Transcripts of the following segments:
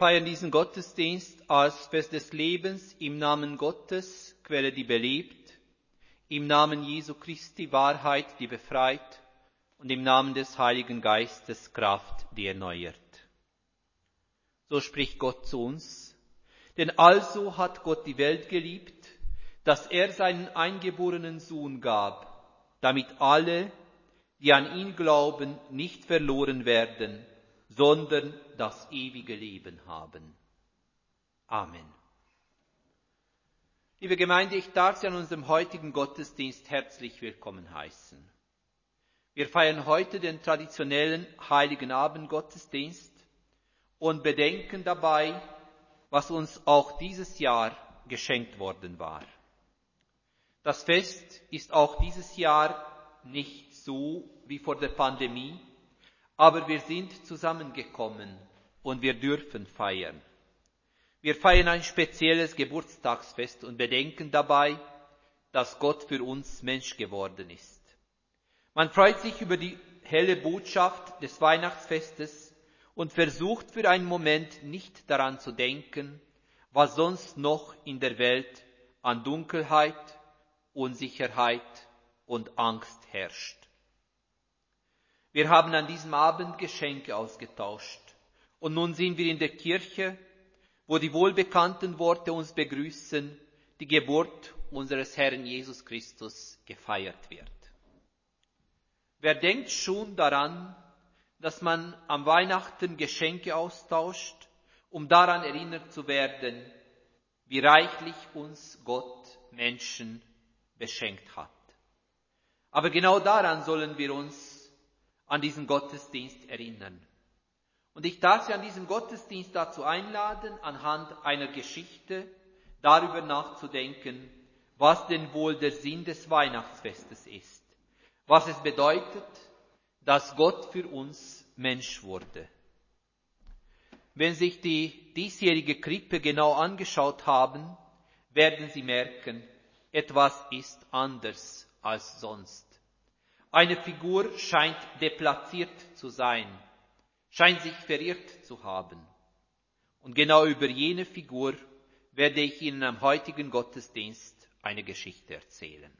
feiern diesen Gottesdienst als Fest des Lebens im Namen Gottes, Quelle, die belebt, im Namen Jesu Christi, Wahrheit, die befreit und im Namen des Heiligen Geistes, Kraft, die erneuert. So spricht Gott zu uns, denn also hat Gott die Welt geliebt, dass er seinen eingeborenen Sohn gab, damit alle, die an ihn glauben, nicht verloren werden, sondern das ewige Leben haben. Amen. Liebe Gemeinde, ich darf Sie an unserem heutigen Gottesdienst herzlich willkommen heißen. Wir feiern heute den traditionellen Heiligen Abend Gottesdienst und bedenken dabei, was uns auch dieses Jahr geschenkt worden war. Das Fest ist auch dieses Jahr nicht so wie vor der Pandemie, aber wir sind zusammengekommen und wir dürfen feiern. Wir feiern ein spezielles Geburtstagsfest und bedenken dabei, dass Gott für uns Mensch geworden ist. Man freut sich über die helle Botschaft des Weihnachtsfestes und versucht für einen Moment nicht daran zu denken, was sonst noch in der Welt an Dunkelheit, Unsicherheit und Angst herrscht. Wir haben an diesem Abend Geschenke ausgetauscht. Und nun sind wir in der Kirche, wo die wohlbekannten Worte uns begrüßen, die Geburt unseres Herrn Jesus Christus gefeiert wird. Wer denkt schon daran, dass man am Weihnachten Geschenke austauscht, um daran erinnert zu werden, wie reichlich uns Gott Menschen beschenkt hat. Aber genau daran sollen wir uns an diesen Gottesdienst erinnern. Und ich darf Sie an diesem Gottesdienst dazu einladen, anhand einer Geschichte darüber nachzudenken, was denn wohl der Sinn des Weihnachtsfestes ist, was es bedeutet, dass Gott für uns Mensch wurde. Wenn sich die diesjährige Krippe genau angeschaut haben, werden Sie merken, etwas ist anders als sonst. Eine Figur scheint deplatziert zu sein, scheint sich verirrt zu haben. Und genau über jene Figur werde ich Ihnen am heutigen Gottesdienst eine Geschichte erzählen.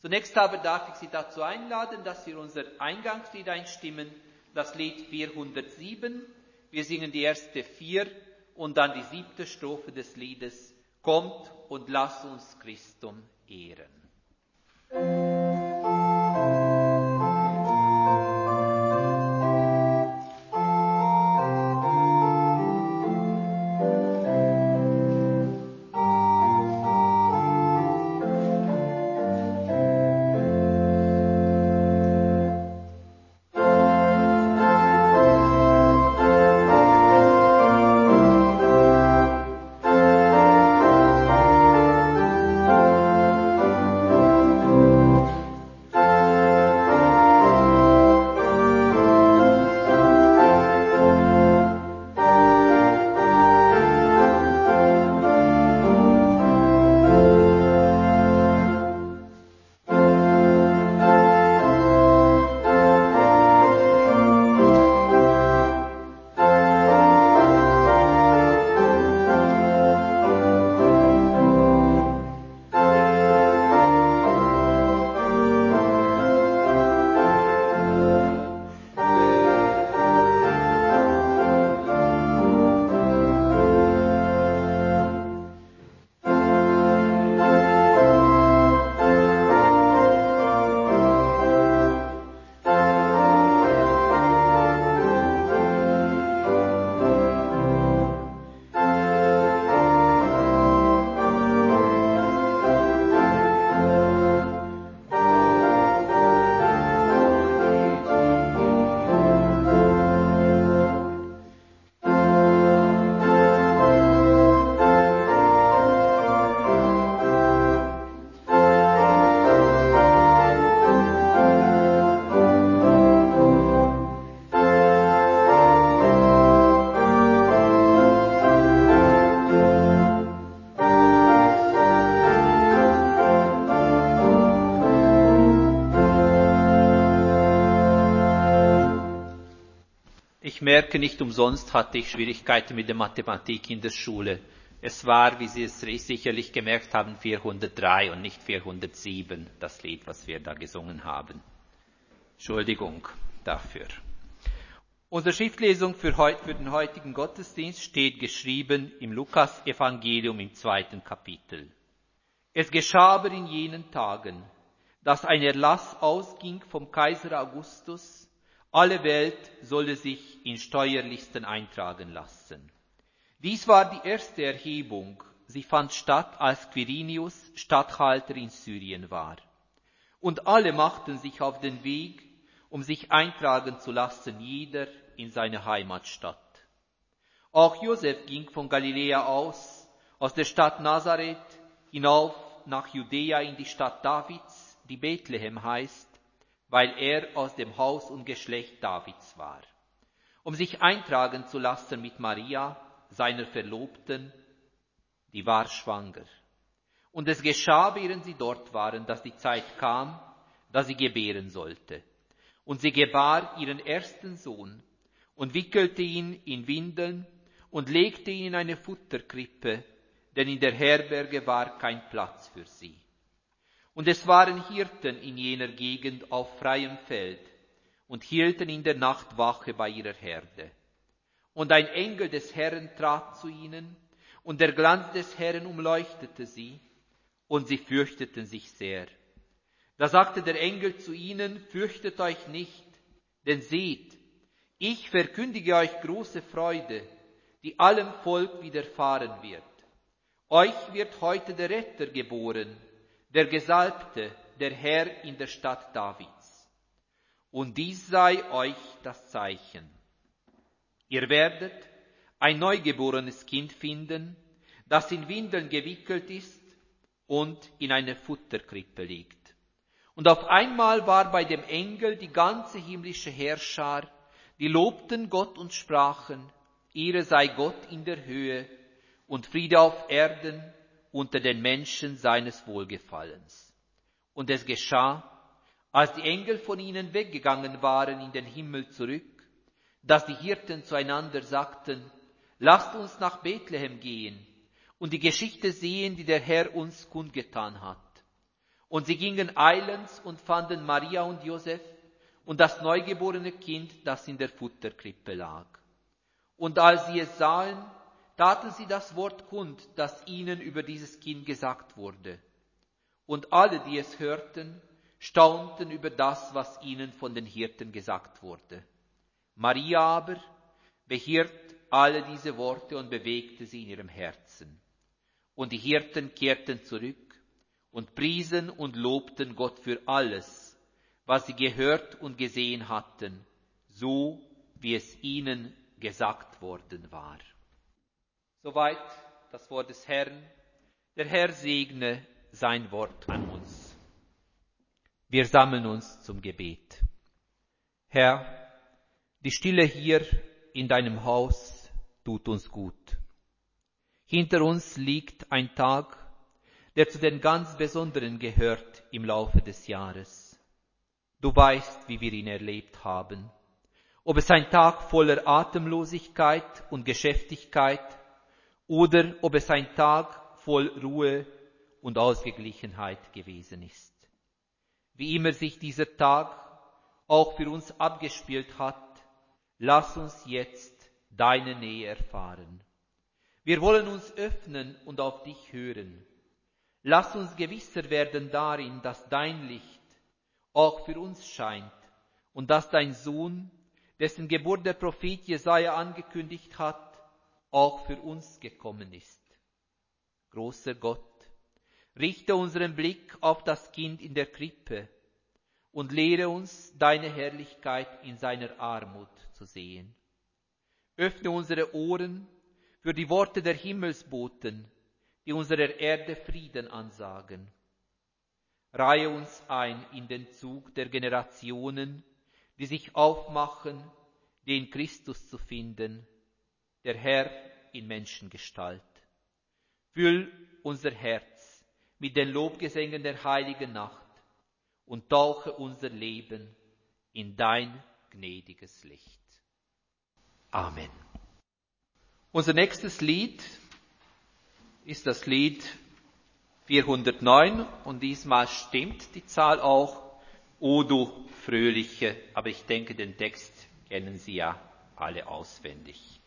Zunächst aber darf ich Sie dazu einladen, dass wir unser Eingangslied einstimmen, das Lied 407. Wir singen die erste vier und dann die siebte Strophe des Liedes. Kommt und lasst uns Christum ehren. Merke, nicht umsonst hatte ich Schwierigkeiten mit der Mathematik in der Schule. Es war, wie Sie es sicherlich gemerkt haben, 403 und nicht 407, das Lied, was wir da gesungen haben. Entschuldigung dafür. Unsere Schriftlesung für, heut, für den heutigen Gottesdienst steht geschrieben im Lukas-Evangelium im zweiten Kapitel. Es geschah aber in jenen Tagen, dass ein Erlass ausging vom Kaiser Augustus, alle Welt solle sich in Steuerlisten eintragen lassen. Dies war die erste Erhebung. Sie fand statt, als Quirinius Statthalter in Syrien war. Und alle machten sich auf den Weg, um sich eintragen zu lassen, jeder in seine Heimatstadt. Auch Josef ging von Galiläa aus, aus der Stadt Nazareth, hinauf nach Judäa in die Stadt Davids, die Bethlehem heißt, weil er aus dem Haus und Geschlecht Davids war, um sich eintragen zu lassen mit Maria, seiner Verlobten, die war schwanger. Und es geschah, während sie dort waren, dass die Zeit kam, da sie gebären sollte. Und sie gebar ihren ersten Sohn und wickelte ihn in Windeln und legte ihn in eine Futterkrippe, denn in der Herberge war kein Platz für sie. Und es waren Hirten in jener Gegend auf freiem Feld und hielten in der Nacht Wache bei ihrer Herde. Und ein Engel des Herrn trat zu ihnen, und der Glanz des Herrn umleuchtete sie, und sie fürchteten sich sehr. Da sagte der Engel zu ihnen, fürchtet euch nicht, denn seht, ich verkündige euch große Freude, die allem Volk widerfahren wird. Euch wird heute der Retter geboren, der Gesalbte, der Herr in der Stadt Davids. Und dies sei euch das Zeichen. Ihr werdet ein neugeborenes Kind finden, das in Windeln gewickelt ist und in eine Futterkrippe liegt. Und auf einmal war bei dem Engel die ganze himmlische Herrschar, die lobten Gott und sprachen, Ehre sei Gott in der Höhe und Friede auf Erden unter den Menschen seines Wohlgefallens. Und es geschah, als die Engel von ihnen weggegangen waren in den Himmel zurück, dass die Hirten zueinander sagten, lasst uns nach Bethlehem gehen und die Geschichte sehen, die der Herr uns kundgetan hat. Und sie gingen eilends und fanden Maria und Josef und das neugeborene Kind, das in der Futterkrippe lag. Und als sie es sahen, taten sie das Wort kund, das ihnen über dieses Kind gesagt wurde. Und alle, die es hörten, staunten über das, was ihnen von den Hirten gesagt wurde. Maria aber behielt alle diese Worte und bewegte sie in ihrem Herzen. Und die Hirten kehrten zurück und priesen und lobten Gott für alles, was sie gehört und gesehen hatten, so wie es ihnen gesagt worden war. Soweit das Wort des Herrn. Der Herr segne sein Wort an uns. Wir sammeln uns zum Gebet. Herr, die Stille hier in deinem Haus tut uns gut. Hinter uns liegt ein Tag, der zu den ganz Besonderen gehört im Laufe des Jahres. Du weißt, wie wir ihn erlebt haben. Ob es ein Tag voller Atemlosigkeit und Geschäftigkeit oder ob es ein Tag voll Ruhe und Ausgeglichenheit gewesen ist. Wie immer sich dieser Tag auch für uns abgespielt hat, lass uns jetzt deine Nähe erfahren. Wir wollen uns öffnen und auf dich hören. Lass uns gewisser werden darin, dass dein Licht auch für uns scheint und dass dein Sohn, dessen Geburt der Prophet Jesaja angekündigt hat, auch für uns gekommen ist. Großer Gott, richte unseren Blick auf das Kind in der Krippe und lehre uns deine Herrlichkeit in seiner Armut zu sehen. Öffne unsere Ohren für die Worte der Himmelsboten, die unserer Erde Frieden ansagen. Reihe uns ein in den Zug der Generationen, die sich aufmachen, den Christus zu finden, der Herr in Menschengestalt. Füll unser Herz mit den Lobgesängen der heiligen Nacht und tauche unser Leben in dein gnädiges Licht. Amen. Unser nächstes Lied ist das Lied 409 und diesmal stimmt die Zahl auch. O du Fröhliche, aber ich denke, den Text kennen Sie ja alle auswendig.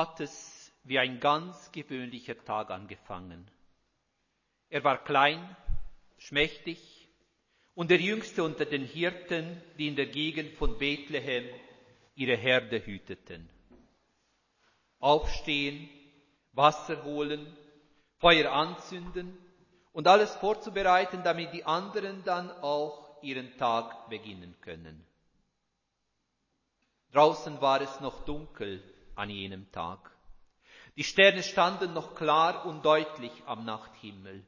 Hat es wie ein ganz gewöhnlicher Tag angefangen. Er war klein, schmächtig und der jüngste unter den Hirten, die in der Gegend von Bethlehem ihre Herde hüteten. Aufstehen, Wasser holen, Feuer anzünden und alles vorzubereiten, damit die anderen dann auch ihren Tag beginnen können. Draußen war es noch dunkel an jenem Tag. Die Sterne standen noch klar und deutlich am Nachthimmel.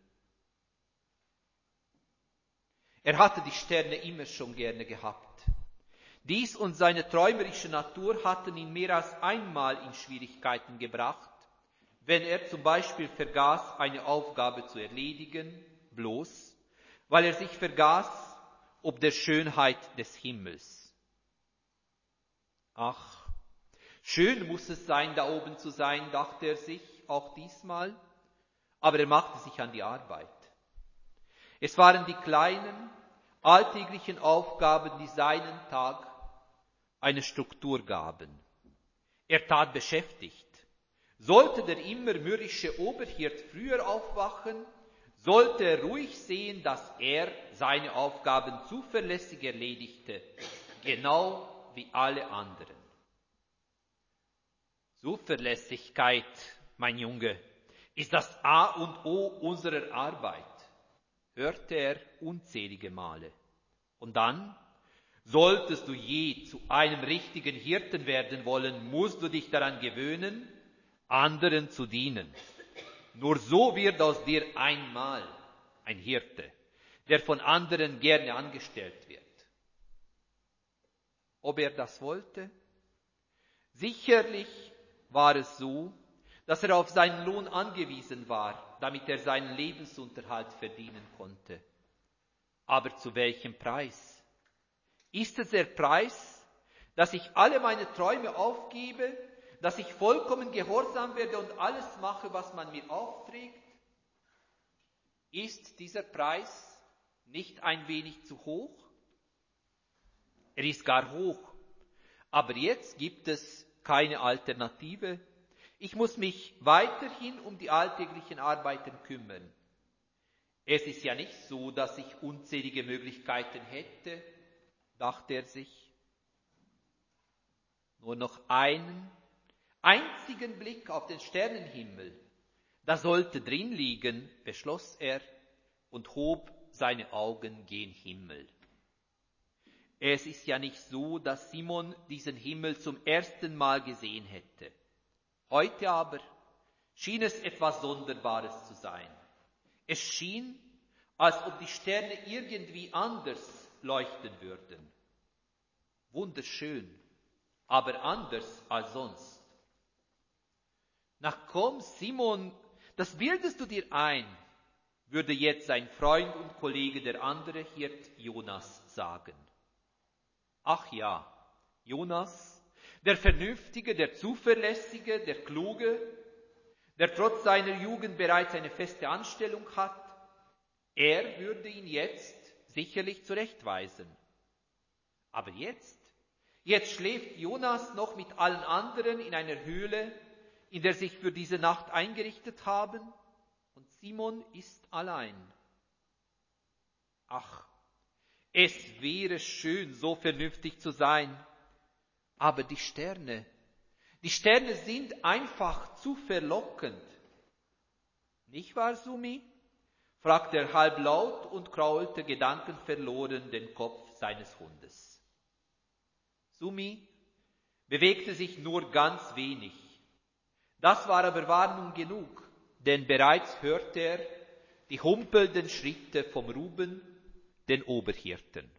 Er hatte die Sterne immer schon gerne gehabt. Dies und seine träumerische Natur hatten ihn mehr als einmal in Schwierigkeiten gebracht, wenn er zum Beispiel vergaß, eine Aufgabe zu erledigen, bloß weil er sich vergaß ob der Schönheit des Himmels. Ach, schön muss es sein, da oben zu sein, dachte er sich auch diesmal, aber er machte sich an die Arbeit. Es waren die kleinen, alltäglichen Aufgaben, die seinen Tag eine Struktur gaben. Er tat beschäftigt. Sollte der immer mürrische Oberhirt früher aufwachen, sollte er ruhig sehen, dass er seine Aufgaben zuverlässig erledigte, genau wie alle anderen. Zuverlässigkeit, mein Junge, ist das A und O unserer Arbeit, hörte er unzählige Male. Und dann, solltest du je zu einem richtigen Hirten werden wollen, musst du dich daran gewöhnen, anderen zu dienen. Nur so wird aus dir einmal ein Hirte, der von anderen gerne angestellt wird ob er das wollte? Sicherlich war es so, dass er auf seinen Lohn angewiesen war, damit er seinen Lebensunterhalt verdienen konnte. Aber zu welchem Preis? Ist es der Preis, dass ich alle meine Träume aufgebe, dass ich vollkommen gehorsam werde und alles mache, was man mir aufträgt? Ist dieser Preis nicht ein wenig zu hoch? Er ist gar hoch. Aber jetzt gibt es keine Alternative. Ich muss mich weiterhin um die alltäglichen Arbeiten kümmern. Es ist ja nicht so, dass ich unzählige Möglichkeiten hätte, dachte er sich. Nur noch einen einzigen Blick auf den Sternenhimmel, da sollte drin liegen, beschloss er und hob seine Augen gen Himmel. Es ist ja nicht so, dass Simon diesen Himmel zum ersten Mal gesehen hätte. Heute aber schien es etwas Sonderbares zu sein. Es schien, als ob die Sterne irgendwie anders leuchten würden. Wunderschön, aber anders als sonst. Na komm, Simon, das bildest du dir ein, würde jetzt sein Freund und Kollege, der andere Hirt Jonas, sagen. Ach ja, Jonas, der Vernünftige, der Zuverlässige, der Kluge, der trotz seiner Jugend bereits eine feste Anstellung hat, er würde ihn jetzt sicherlich zurechtweisen. Aber jetzt, jetzt schläft Jonas noch mit allen anderen in einer Höhle, in der sich für diese Nacht eingerichtet haben, und Simon ist allein. Ach, es wäre schön, so vernünftig zu sein, aber die Sterne, die Sterne sind einfach zu verlockend. Nicht wahr, Sumi? fragte er halblaut und kraulte gedankenverloren den Kopf seines Hundes. Sumi bewegte sich nur ganz wenig. Das war aber Warnung genug, denn bereits hörte er die humpelnden Schritte vom Ruben, den Oberhirten.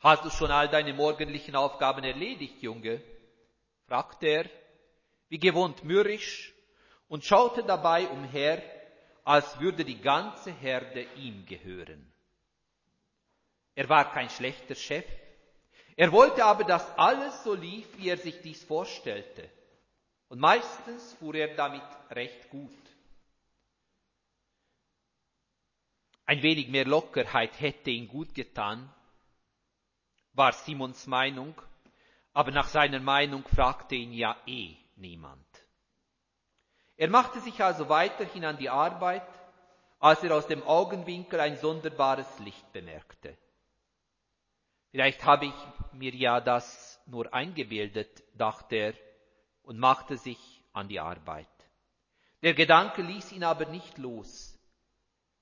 Hast du schon all deine morgendlichen Aufgaben erledigt, Junge? fragte er, wie gewohnt mürrisch, und schaute dabei umher, als würde die ganze Herde ihm gehören. Er war kein schlechter Chef, er wollte aber, dass alles so lief, wie er sich dies vorstellte. Und meistens fuhr er damit recht gut. Ein wenig mehr Lockerheit hätte ihn gut getan, war Simons Meinung, aber nach seiner Meinung fragte ihn ja eh niemand. Er machte sich also weiterhin an die Arbeit, als er aus dem Augenwinkel ein sonderbares Licht bemerkte. Vielleicht habe ich mir ja das nur eingebildet, dachte er und machte sich an die Arbeit. Der Gedanke ließ ihn aber nicht los.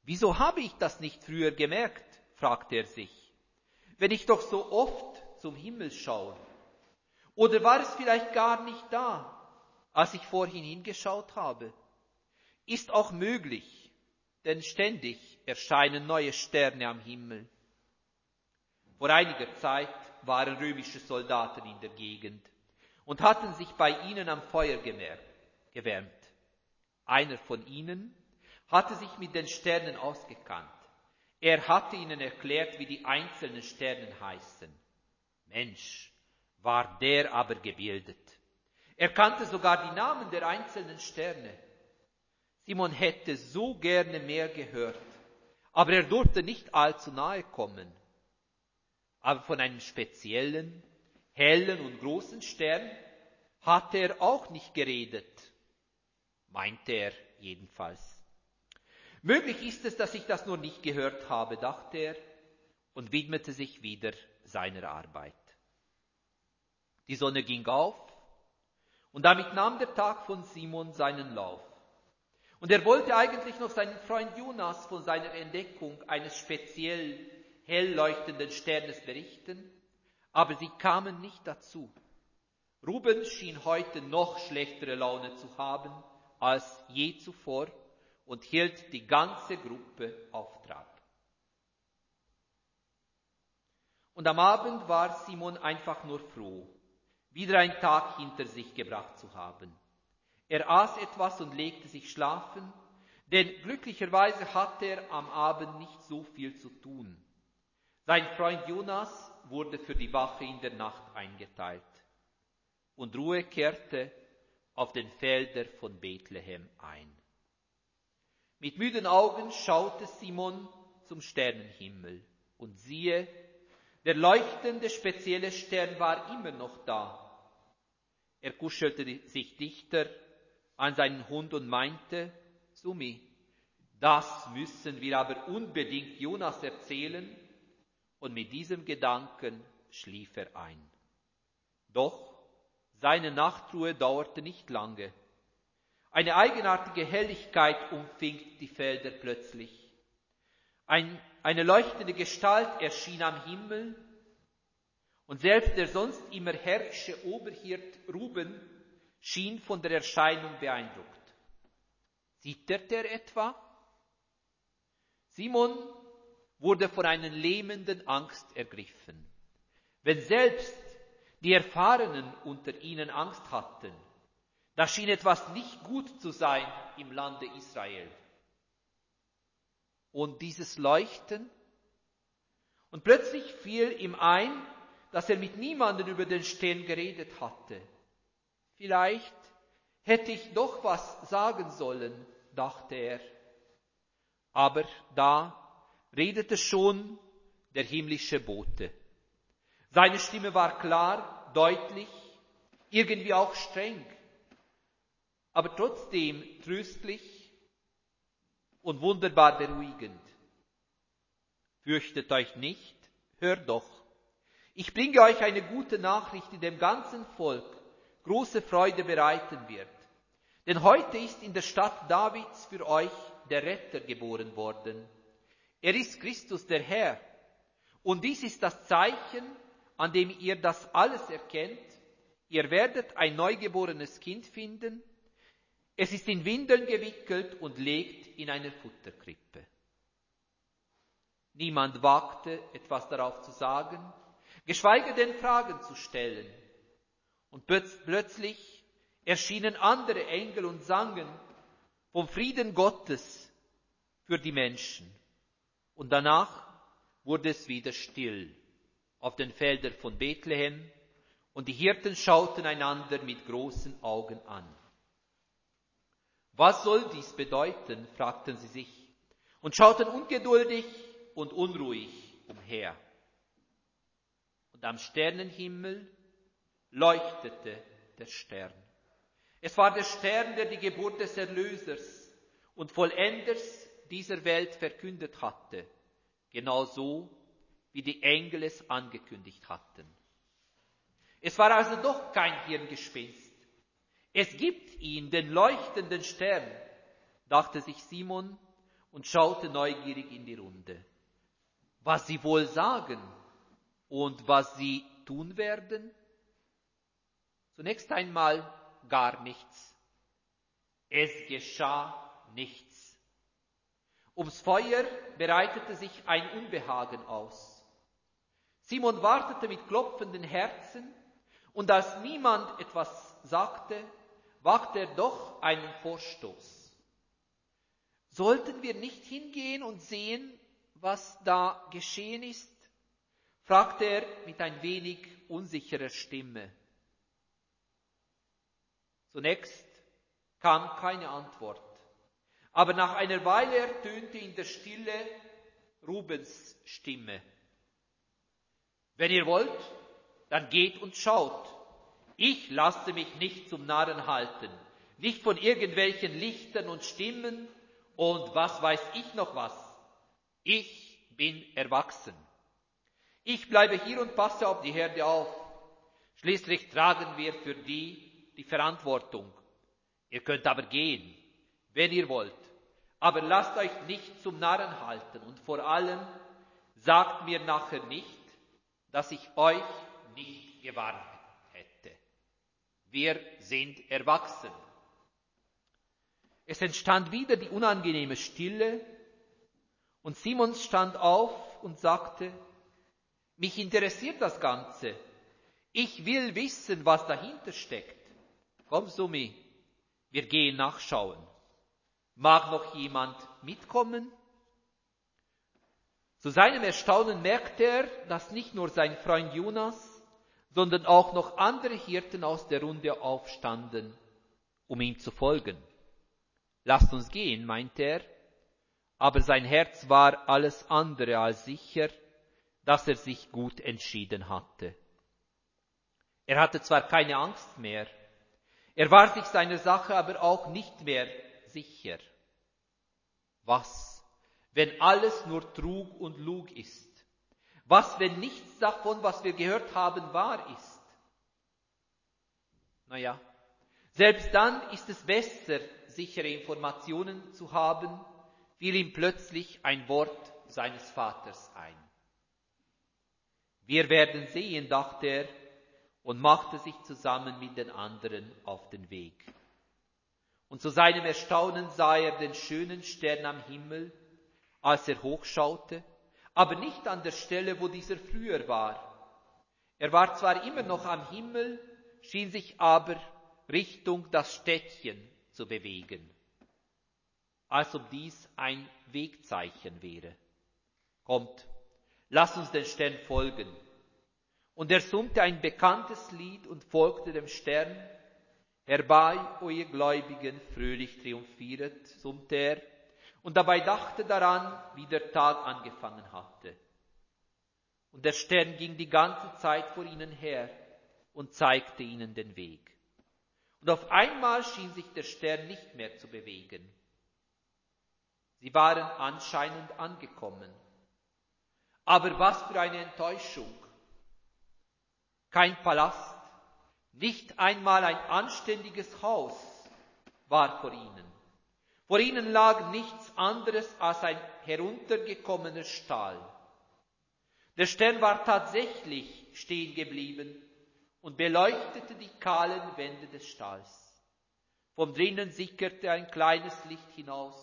Wieso habe ich das nicht früher gemerkt? fragte er sich. Wenn ich doch so oft zum Himmel schaue. Oder war es vielleicht gar nicht da? als ich vorhin hingeschaut habe. Ist auch möglich, denn ständig erscheinen neue Sterne am Himmel. Vor einiger Zeit waren römische Soldaten in der Gegend und hatten sich bei ihnen am Feuer gewärmt. Einer von ihnen hatte sich mit den Sternen ausgekannt. Er hatte ihnen erklärt, wie die einzelnen Sternen heißen. Mensch, war der aber gebildet. Er kannte sogar die Namen der einzelnen Sterne. Simon hätte so gerne mehr gehört, aber er durfte nicht allzu nahe kommen. Aber von einem speziellen, hellen und großen Stern hatte er auch nicht geredet, meinte er jedenfalls. Möglich ist es, dass ich das nur nicht gehört habe, dachte er und widmete sich wieder seiner Arbeit. Die Sonne ging auf und damit nahm der Tag von Simon seinen Lauf. Und er wollte eigentlich noch seinen Freund Jonas von seiner Entdeckung eines speziell hell leuchtenden Sternes berichten, aber sie kamen nicht dazu. Ruben schien heute noch schlechtere Laune zu haben als je zuvor und hielt die ganze Gruppe auf Trab. Und am Abend war Simon einfach nur froh, wieder einen Tag hinter sich gebracht zu haben. Er aß etwas und legte sich schlafen, denn glücklicherweise hatte er am Abend nicht so viel zu tun. Sein Freund Jonas wurde für die Wache in der Nacht eingeteilt. Und Ruhe kehrte auf den Felder von Bethlehem ein. Mit müden Augen schaute Simon zum Sternenhimmel. Und siehe, der leuchtende spezielle Stern war immer noch da. Er kuschelte sich dichter an seinen Hund und meinte, Sumi, das müssen wir aber unbedingt Jonas erzählen. Und mit diesem Gedanken schlief er ein. Doch seine Nachtruhe dauerte nicht lange. Eine eigenartige Helligkeit umfing die Felder plötzlich. Ein, eine leuchtende Gestalt erschien am Himmel und selbst der sonst immer herrische Oberhirt Ruben schien von der Erscheinung beeindruckt. Zittert er etwa? Simon wurde von einer lähmenden Angst ergriffen. Wenn selbst die Erfahrenen unter ihnen Angst hatten, da schien etwas nicht gut zu sein im Lande Israel. Und dieses Leuchten, und plötzlich fiel ihm ein, dass er mit niemandem über den Stern geredet hatte. Vielleicht hätte ich doch was sagen sollen, dachte er. Aber da redete schon der himmlische Bote. Seine Stimme war klar, deutlich, irgendwie auch streng, aber trotzdem tröstlich und wunderbar beruhigend. Fürchtet euch nicht, hört doch. Ich bringe euch eine gute Nachricht, die dem ganzen Volk große Freude bereiten wird. Denn heute ist in der Stadt Davids für euch der Retter geboren worden. Er ist Christus der Herr. Und dies ist das Zeichen, an dem ihr das alles erkennt. Ihr werdet ein neugeborenes Kind finden. Es ist in Windeln gewickelt und legt in einer Futterkrippe. Niemand wagte etwas darauf zu sagen, geschweige denn Fragen zu stellen. Und plötzlich erschienen andere Engel und sangen vom Frieden Gottes für die Menschen. Und danach wurde es wieder still auf den Feldern von Bethlehem und die Hirten schauten einander mit großen Augen an. Was soll dies bedeuten? fragten sie sich und schauten ungeduldig und unruhig umher. Und am Sternenhimmel leuchtete der Stern. Es war der Stern, der die Geburt des Erlösers und Vollenders dieser Welt verkündet hatte, genauso wie die Engel es angekündigt hatten. Es war also doch kein Hirngespinst. Es gibt ihn, den leuchtenden Stern, dachte sich Simon und schaute neugierig in die Runde. Was sie wohl sagen und was sie tun werden? Zunächst einmal gar nichts. Es geschah nichts. Ums Feuer bereitete sich ein Unbehagen aus. Simon wartete mit klopfenden Herzen, und als niemand etwas sagte, wagte er doch einen Vorstoß. Sollten wir nicht hingehen und sehen, was da geschehen ist? fragte er mit ein wenig unsicherer Stimme. Zunächst kam keine Antwort. Aber nach einer Weile ertönte in der Stille Rubens Stimme. Wenn ihr wollt, dann geht und schaut. Ich lasse mich nicht zum Narren halten, nicht von irgendwelchen Lichtern und Stimmen und was weiß ich noch was. Ich bin erwachsen. Ich bleibe hier und passe auf die Herde auf. Schließlich tragen wir für die die Verantwortung. Ihr könnt aber gehen, wenn ihr wollt. Aber lasst euch nicht zum Narren halten und vor allem sagt mir nachher nicht, dass ich euch nicht gewarnt. Wir sind erwachsen. Es entstand wieder die unangenehme Stille und Simons stand auf und sagte, mich interessiert das Ganze. Ich will wissen, was dahinter steckt. Komm, Sumi, wir gehen nachschauen. Mag noch jemand mitkommen? Zu seinem Erstaunen merkte er, dass nicht nur sein Freund Jonas, sondern auch noch andere Hirten aus der Runde aufstanden, um ihm zu folgen. Lasst uns gehen, meinte er. aber sein Herz war alles andere als sicher, dass er sich gut entschieden hatte. Er hatte zwar keine Angst mehr, er war sich seiner Sache aber auch nicht mehr sicher. Was, wenn alles nur Trug und Lug ist? Was, wenn nichts davon, was wir gehört haben, wahr ist? Naja, selbst dann ist es besser, sichere Informationen zu haben, fiel ihm plötzlich ein Wort seines Vaters ein. Wir werden sehen, dachte er und machte sich zusammen mit den anderen auf den Weg. Und zu seinem Erstaunen sah er den schönen Stern am Himmel, als er hochschaute, aber nicht an der Stelle, wo dieser früher war. Er war zwar immer noch am Himmel, schien sich aber Richtung das Städtchen zu bewegen, als ob dies ein Wegzeichen wäre. Kommt, lass uns den Stern folgen. Und er summte ein bekanntes Lied und folgte dem Stern. Herbei, ihr Gläubigen, fröhlich triumphiert, summte er, und dabei dachte daran, wie der Tag angefangen hatte. Und der Stern ging die ganze Zeit vor ihnen her und zeigte ihnen den Weg. Und auf einmal schien sich der Stern nicht mehr zu bewegen. Sie waren anscheinend angekommen. Aber was für eine Enttäuschung. Kein Palast, nicht einmal ein anständiges Haus war vor ihnen. Vor ihnen lag nichts anderes als ein heruntergekommener Stall. Der Stern war tatsächlich stehen geblieben und beleuchtete die kahlen Wände des Stalls. Vom drinnen sickerte ein kleines Licht hinaus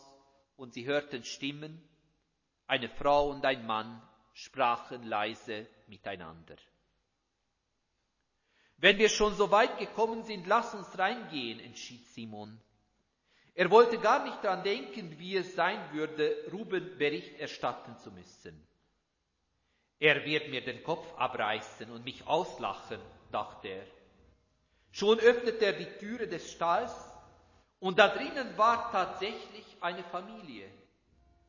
und sie hörten Stimmen. Eine Frau und ein Mann sprachen leise miteinander. Wenn wir schon so weit gekommen sind, lass uns reingehen, entschied Simon. Er wollte gar nicht daran denken, wie es sein würde, Ruben Bericht erstatten zu müssen. Er wird mir den Kopf abreißen und mich auslachen, dachte er. Schon öffnete er die Türe des Stalls und da drinnen war tatsächlich eine Familie.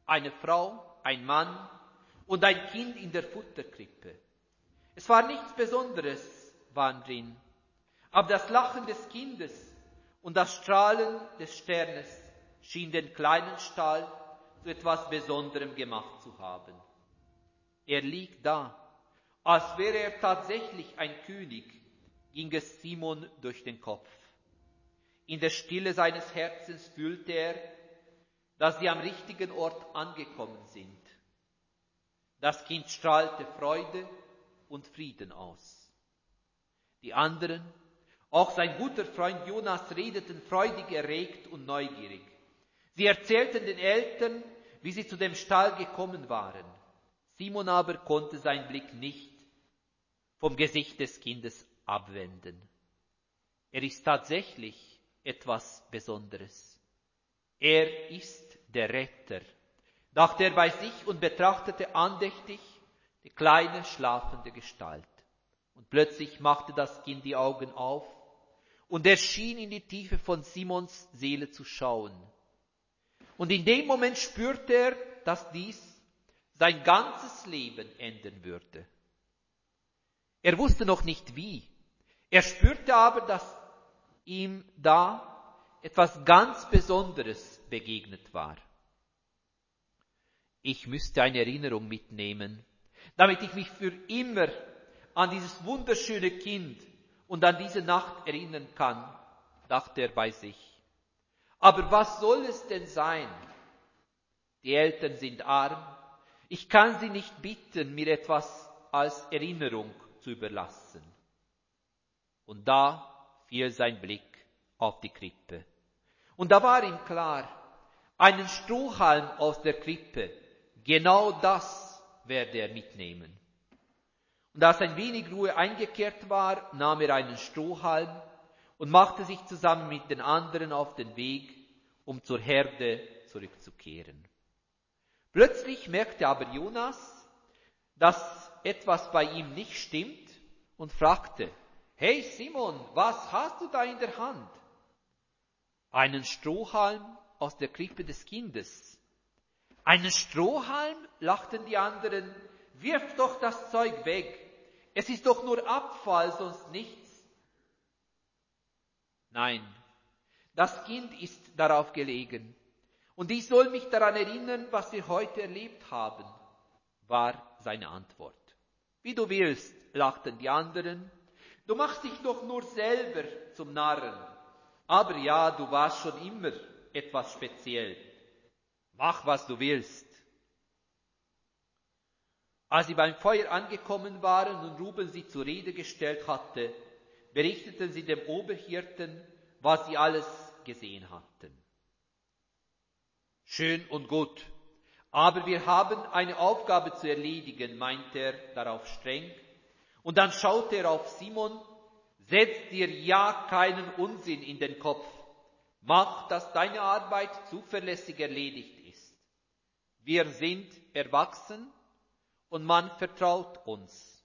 Eine Frau, ein Mann und ein Kind in der Futterkrippe. Es war nichts Besonderes, waren drin. Aber das Lachen des Kindes und das Strahlen des Sternes schien den kleinen Stall zu etwas Besonderem gemacht zu haben. Er liegt da, als wäre er tatsächlich ein König, ging es Simon durch den Kopf. In der Stille seines Herzens fühlte er, dass sie am richtigen Ort angekommen sind. Das Kind strahlte Freude und Frieden aus. Die anderen, auch sein guter Freund Jonas, redeten freudig erregt und neugierig. Sie erzählten den Eltern, wie sie zu dem Stall gekommen waren. Simon aber konnte seinen Blick nicht vom Gesicht des Kindes abwenden. Er ist tatsächlich etwas Besonderes. Er ist der Retter, dachte er bei sich und betrachtete andächtig die kleine schlafende Gestalt. Und plötzlich machte das Kind die Augen auf und er schien in die Tiefe von Simons Seele zu schauen. Und in dem Moment spürte er, dass dies sein ganzes Leben ändern würde. Er wusste noch nicht wie. Er spürte aber, dass ihm da etwas ganz Besonderes begegnet war. Ich müsste eine Erinnerung mitnehmen, damit ich mich für immer an dieses wunderschöne Kind und an diese Nacht erinnern kann, dachte er bei sich. Aber was soll es denn sein? Die Eltern sind arm, ich kann Sie nicht bitten, mir etwas als Erinnerung zu überlassen. Und da fiel sein Blick auf die Krippe. Und da war ihm klar, einen Strohhalm aus der Krippe, genau das werde er mitnehmen. Und als ein wenig Ruhe eingekehrt war, nahm er einen Strohhalm und machte sich zusammen mit den anderen auf den Weg, um zur Herde zurückzukehren. Plötzlich merkte aber Jonas, dass etwas bei ihm nicht stimmt und fragte, Hey Simon, was hast du da in der Hand? Einen Strohhalm aus der Krippe des Kindes. Einen Strohhalm? lachten die anderen. Wirf doch das Zeug weg. Es ist doch nur Abfall, sonst nichts. Nein, das Kind ist darauf gelegen. Und ich soll mich daran erinnern, was wir heute erlebt haben, war seine Antwort. Wie du willst, lachten die anderen. Du machst dich doch nur selber zum Narren. Aber ja, du warst schon immer etwas speziell. Mach, was du willst. Als sie beim Feuer angekommen waren und Ruben sie zur Rede gestellt hatte, berichteten sie dem Oberhirten, was sie alles gesehen hatten. Schön und gut, aber wir haben eine Aufgabe zu erledigen, meint er darauf streng. Und dann schaut er auf Simon, setz dir ja keinen Unsinn in den Kopf. Mach, dass deine Arbeit zuverlässig erledigt ist. Wir sind erwachsen und man vertraut uns.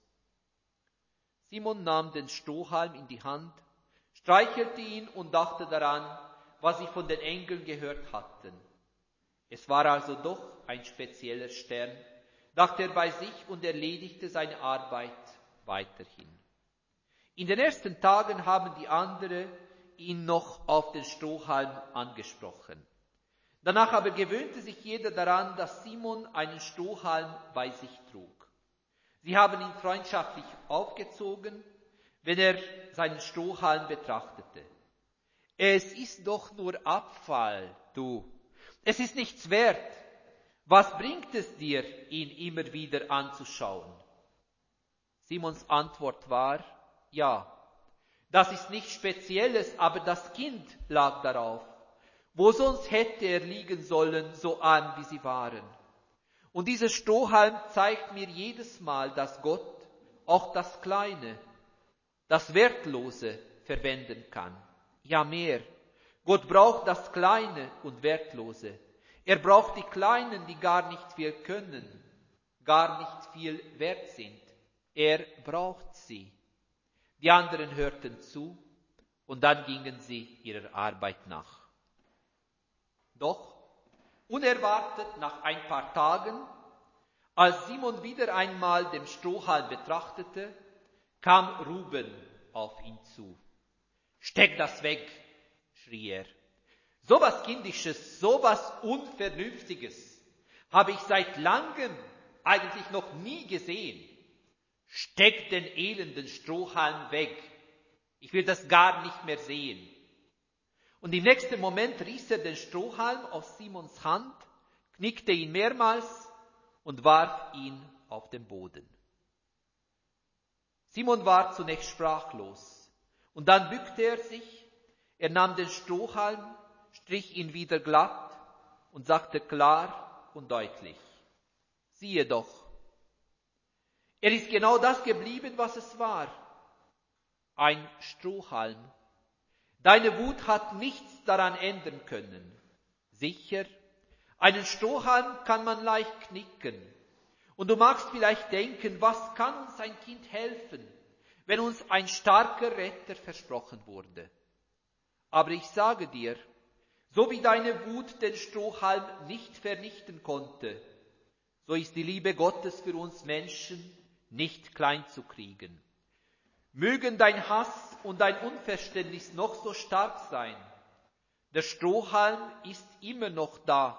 Simon nahm den Strohhalm in die Hand, streichelte ihn und dachte daran, was sie von den Engeln gehört hatten. Es war also doch ein spezieller Stern, dachte er bei sich und erledigte seine Arbeit weiterhin. In den ersten Tagen haben die anderen ihn noch auf den Strohhalm angesprochen. Danach aber gewöhnte sich jeder daran, dass Simon einen Strohhalm bei sich trug. Sie haben ihn freundschaftlich aufgezogen, wenn er seinen Strohhalm betrachtete. Es ist doch nur Abfall, du. Es ist nichts wert. Was bringt es dir, ihn immer wieder anzuschauen? Simons Antwort war, ja, das ist nichts Spezielles, aber das Kind lag darauf. Wo sonst hätte er liegen sollen, so arm wie sie waren. Und dieser Strohhalm zeigt mir jedes Mal, dass Gott auch das Kleine, das Wertlose verwenden kann. Ja mehr. Gott braucht das Kleine und Wertlose. Er braucht die Kleinen, die gar nicht viel können, gar nicht viel wert sind. Er braucht sie. Die anderen hörten zu und dann gingen sie ihrer Arbeit nach. Doch, unerwartet nach ein paar Tagen, als Simon wieder einmal den Strohhalm betrachtete, kam Ruben auf ihn zu. Steck das weg, schrie er. Sowas Kindisches, sowas Unvernünftiges habe ich seit langem eigentlich noch nie gesehen. Steck den elenden Strohhalm weg. Ich will das gar nicht mehr sehen. Und im nächsten Moment riss er den Strohhalm aus Simons Hand, knickte ihn mehrmals und warf ihn auf den Boden. Simon war zunächst sprachlos und dann bückte er sich, er nahm den Strohhalm, strich ihn wieder glatt und sagte klar und deutlich, siehe doch, er ist genau das geblieben, was es war, ein Strohhalm Deine Wut hat nichts daran ändern können. Sicher, einen Strohhalm kann man leicht knicken. Und du magst vielleicht denken, was kann uns ein Kind helfen, wenn uns ein starker Retter versprochen wurde. Aber ich sage dir, so wie deine Wut den Strohhalm nicht vernichten konnte, so ist die Liebe Gottes für uns Menschen nicht klein zu kriegen. Mögen dein Hass und dein Unverständnis noch so stark sein, der Strohhalm ist immer noch da,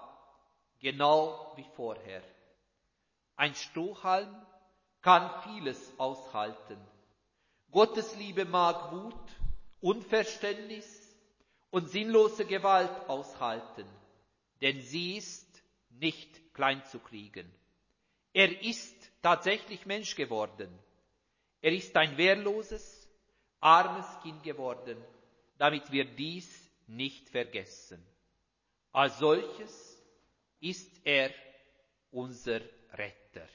genau wie vorher. Ein Strohhalm kann vieles aushalten. Gottes Liebe mag Wut, Unverständnis und sinnlose Gewalt aushalten, denn sie ist nicht klein zu kriegen. Er ist tatsächlich Mensch geworden er ist ein wehrloses, armes Kind geworden, damit wir dies nicht vergessen. Als solches ist er unser Retter.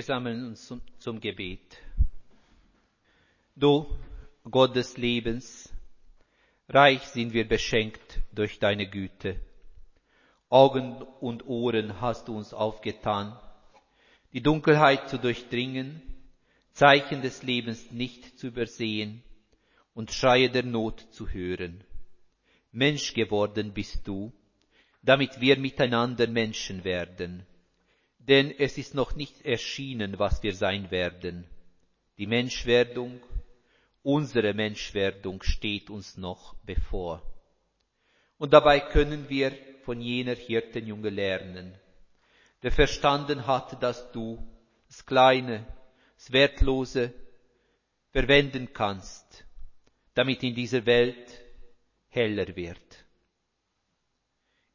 Wir sammeln uns zum, zum Gebet. Du, Gott des Lebens, reich sind wir beschenkt durch deine Güte. Augen und Ohren hast du uns aufgetan, die Dunkelheit zu durchdringen, Zeichen des Lebens nicht zu übersehen und Schreie der Not zu hören. Mensch geworden bist du, damit wir miteinander Menschen werden denn es ist noch nicht erschienen, was wir sein werden. Die Menschwerdung, unsere Menschwerdung steht uns noch bevor. Und dabei können wir von jener Hirtenjunge lernen, der verstanden hat, dass du das Kleine, das Wertlose verwenden kannst, damit in dieser Welt heller wird.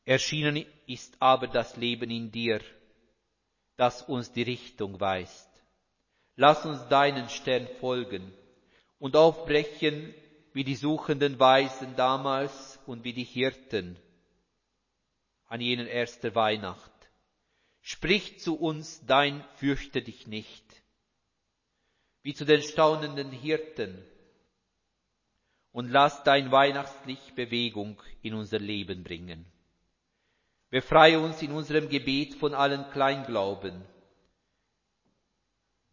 Erschienen ist aber das Leben in dir, das uns die Richtung weist. Lass uns deinen Stern folgen und aufbrechen wie die suchenden Weisen damals und wie die Hirten an jenen erster Weihnacht. Sprich zu uns dein Fürchte dich nicht, wie zu den staunenden Hirten, und lass dein Weihnachtslicht Bewegung in unser Leben bringen. Befreie uns in unserem Gebet von allen Kleinglauben,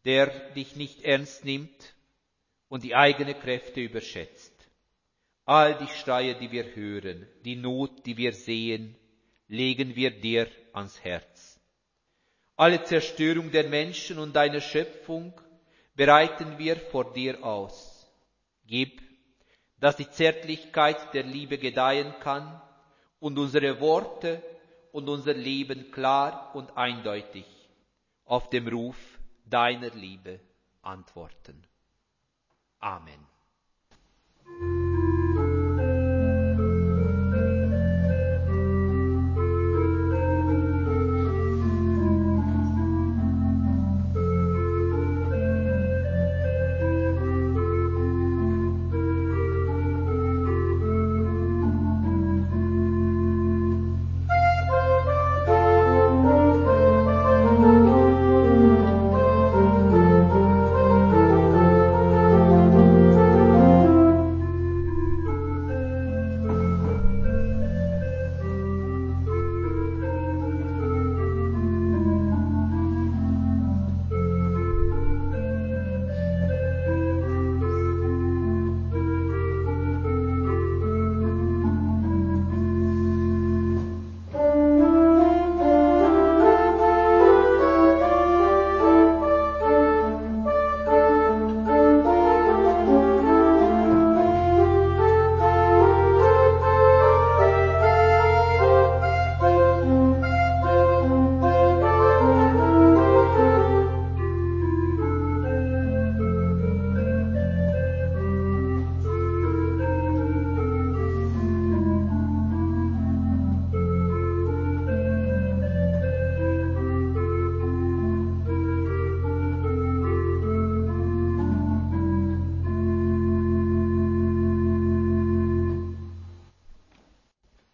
der dich nicht ernst nimmt und die eigene Kräfte überschätzt. All die Schreie, die wir hören, die Not, die wir sehen, legen wir dir ans Herz. Alle Zerstörung der Menschen und deiner Schöpfung bereiten wir vor dir aus. Gib, dass die Zärtlichkeit der Liebe gedeihen kann und unsere Worte und unser Leben klar und eindeutig auf dem Ruf deiner Liebe antworten. Amen.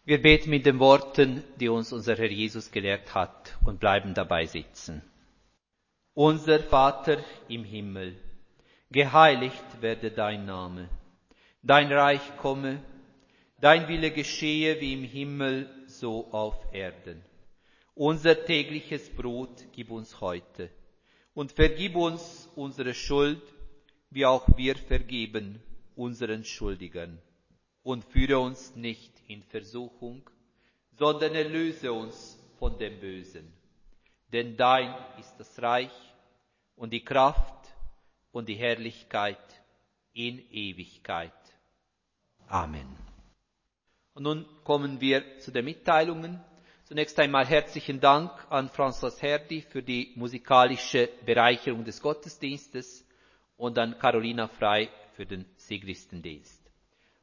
Wir beten mit den Worten, die uns unser Herr Jesus gelehrt hat und bleiben dabei sitzen. Unser Vater im Himmel, geheiligt werde dein Name, dein Reich komme, dein Wille geschehe wie im Himmel, so auf Erden. Unser tägliches Brot gib uns heute und vergib uns unsere Schuld, wie auch wir vergeben unseren Schuldigern und führe uns nicht in Versuchung, sondern erlöse uns von dem Bösen. Denn dein ist das Reich und die Kraft und die Herrlichkeit in Ewigkeit. Amen. Und nun kommen wir zu den Mitteilungen. Zunächst einmal herzlichen Dank an François Herdi für die musikalische Bereicherung des Gottesdienstes und an Carolina Frei für den Sigristendienst.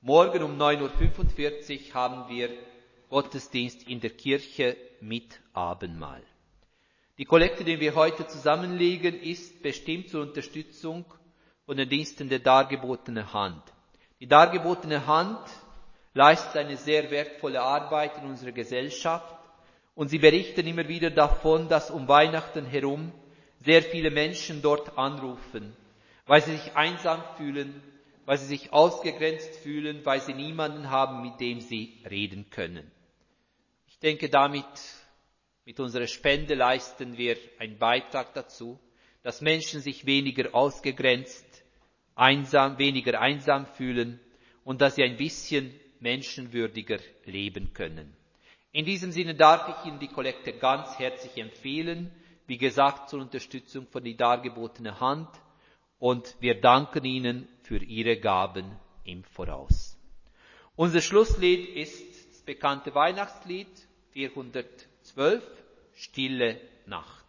Morgen um 9.45 Uhr haben wir Gottesdienst in der Kirche mit Abendmahl. Die Kollekte, die wir heute zusammenlegen, ist bestimmt zur Unterstützung von den Diensten der dargebotenen Hand. Die dargebotene Hand leistet eine sehr wertvolle Arbeit in unserer Gesellschaft und sie berichten immer wieder davon, dass um Weihnachten herum sehr viele Menschen dort anrufen, weil sie sich einsam fühlen, weil sie sich ausgegrenzt fühlen, weil sie niemanden haben, mit dem sie reden können. Ich denke, damit, mit unserer Spende leisten wir einen Beitrag dazu, dass Menschen sich weniger ausgegrenzt, einsam, weniger einsam fühlen und dass sie ein bisschen menschenwürdiger leben können. In diesem Sinne darf ich Ihnen die Kollekte ganz herzlich empfehlen, wie gesagt zur Unterstützung von die dargebotene Hand und wir danken Ihnen für Ihre Gaben im Voraus. Unser Schlusslied ist das bekannte Weihnachtslied 412, Stille Nacht.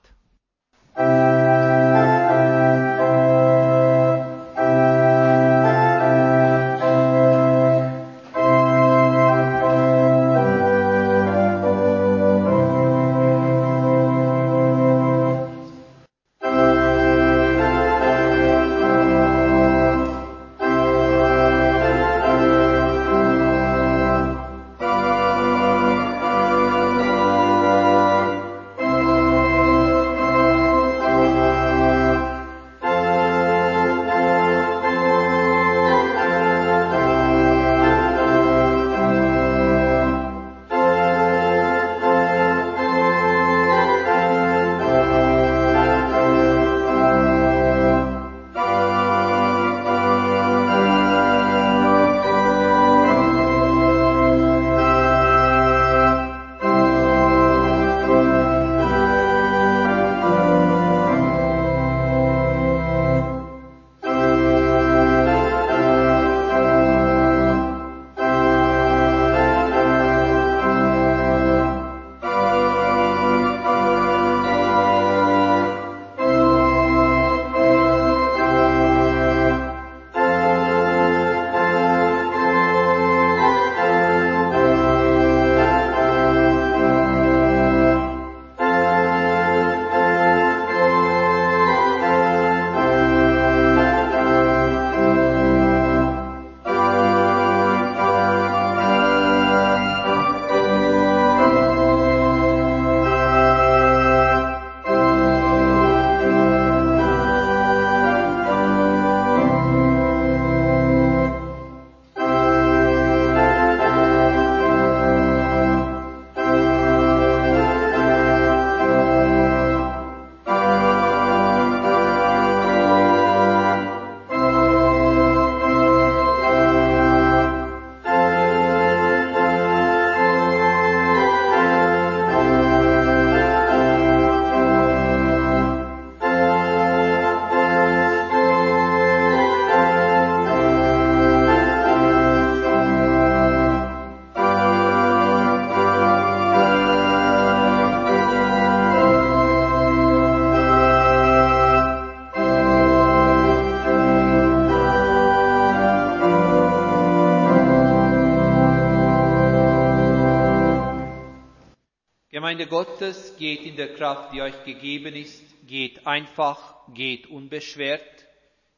Gemeinde Gottes, geht in der Kraft, die euch gegeben ist, geht einfach, geht unbeschwert,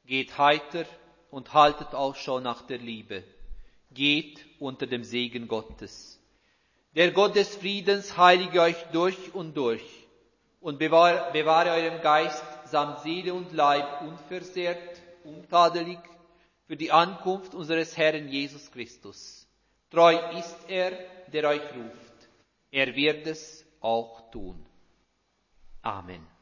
geht heiter und haltet Ausschau nach der Liebe. Geht unter dem Segen Gottes. Der Gott des Friedens heilige euch durch und durch und bewahre, bewahre eurem Geist samt Seele und Leib unversehrt, untadelig für die Ankunft unseres Herrn Jesus Christus. Treu ist er, der euch ruft. Er wird es auch tun. Amen.